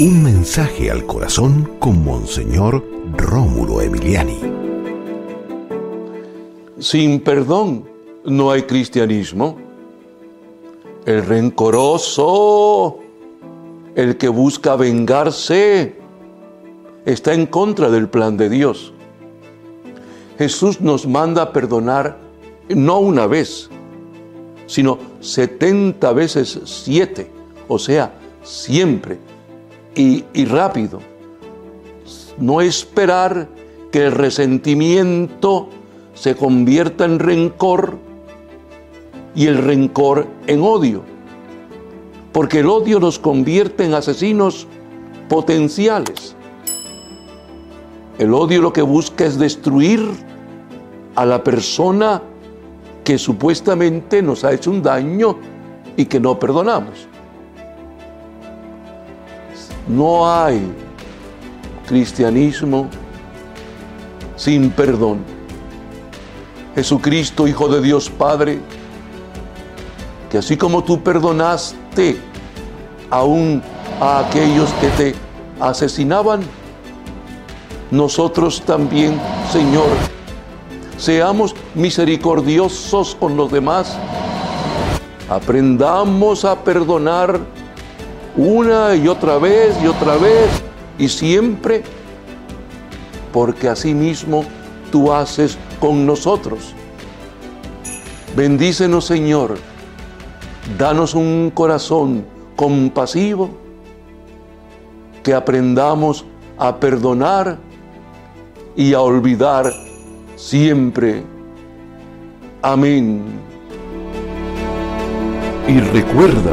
Un mensaje al corazón con Monseñor Rómulo Emiliani. Sin perdón no hay cristianismo. El rencoroso, el que busca vengarse, está en contra del plan de Dios. Jesús nos manda a perdonar no una vez, sino 70 veces 7, o sea, siempre y, rápido. No esperar que el resentimiento se convierta en rencor y el rencor en odio. Porque el odio nos convierte en asesinos potenciales. El odio lo que busca es destruir a la persona que supuestamente nos ha hecho un daño y que no perdonamos. No hay cristianismo sin perdón. Jesucristo, Hijo de Dios Padre, que así como tú perdonaste aún a aquellos que te asesinaban, nosotros también, Señor, seamos misericordiosos con los demás, aprendamos a perdonar una y otra vez y otra vez y siempre, porque así mismo tú haces con nosotros. Bendícenos, Señor. Danos un corazón compasivo, que aprendamos a perdonar y a olvidar siempre. Amén. Y recuerda,